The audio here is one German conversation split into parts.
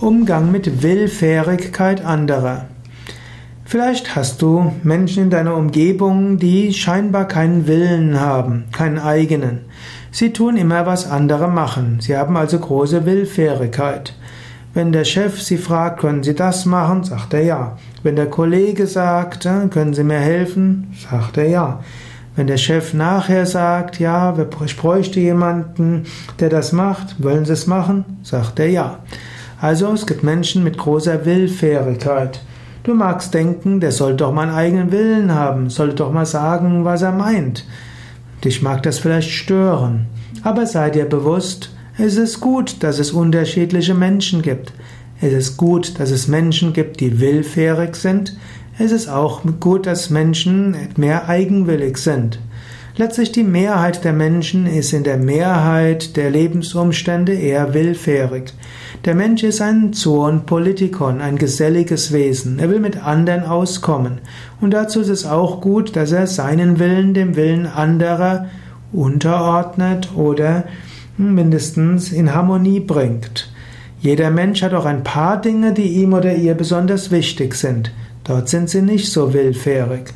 Umgang mit Willfährigkeit anderer. Vielleicht hast du Menschen in deiner Umgebung, die scheinbar keinen Willen haben, keinen eigenen. Sie tun immer, was andere machen. Sie haben also große Willfährigkeit. Wenn der Chef sie fragt, können Sie das machen, sagt er ja. Wenn der Kollege sagt, äh, können Sie mir helfen, sagt er ja. Wenn der Chef nachher sagt, ja, ich bräuchte jemanden, der das macht, wollen Sie es machen, sagt er ja. Also es gibt Menschen mit großer Willfährigkeit. Du magst denken, der soll doch mal einen eigenen Willen haben, soll doch mal sagen, was er meint. Dich mag das vielleicht stören. Aber sei dir bewusst, es ist gut, dass es unterschiedliche Menschen gibt. Es ist gut, dass es Menschen gibt, die willfährig sind. Es ist auch gut, dass Menschen mehr eigenwillig sind. Letztlich die Mehrheit der Menschen ist in der Mehrheit der Lebensumstände eher willfährig. Der Mensch ist ein Zoon Politikon, ein geselliges Wesen. Er will mit anderen auskommen. Und dazu ist es auch gut, dass er seinen Willen dem Willen anderer unterordnet oder mindestens in Harmonie bringt. Jeder Mensch hat auch ein paar Dinge, die ihm oder ihr besonders wichtig sind. Dort sind sie nicht so willfährig.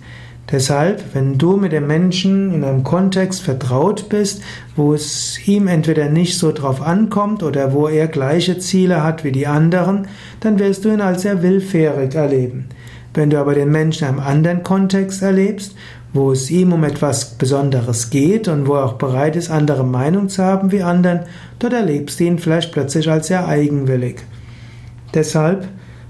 Deshalb, wenn du mit dem Menschen in einem Kontext vertraut bist, wo es ihm entweder nicht so drauf ankommt oder wo er gleiche Ziele hat wie die anderen, dann wirst du ihn als sehr willfährig erleben. Wenn du aber den Menschen in einem anderen Kontext erlebst, wo es ihm um etwas Besonderes geht und wo er auch bereit ist, andere Meinung zu haben wie anderen, dort erlebst du ihn vielleicht plötzlich als sehr eigenwillig. Deshalb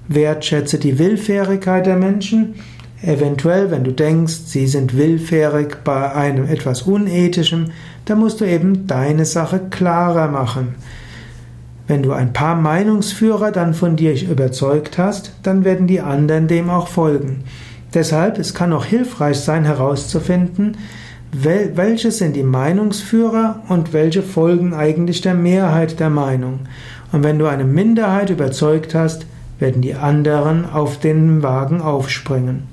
wertschätze die Willfährigkeit der Menschen, Eventuell, wenn du denkst, sie sind willfährig bei einem etwas Unethischem, dann musst du eben deine Sache klarer machen. Wenn du ein paar Meinungsführer dann von dir überzeugt hast, dann werden die anderen dem auch folgen. Deshalb, es kann auch hilfreich sein herauszufinden, welche sind die Meinungsführer und welche folgen eigentlich der Mehrheit der Meinung. Und wenn du eine Minderheit überzeugt hast, werden die anderen auf den Wagen aufspringen.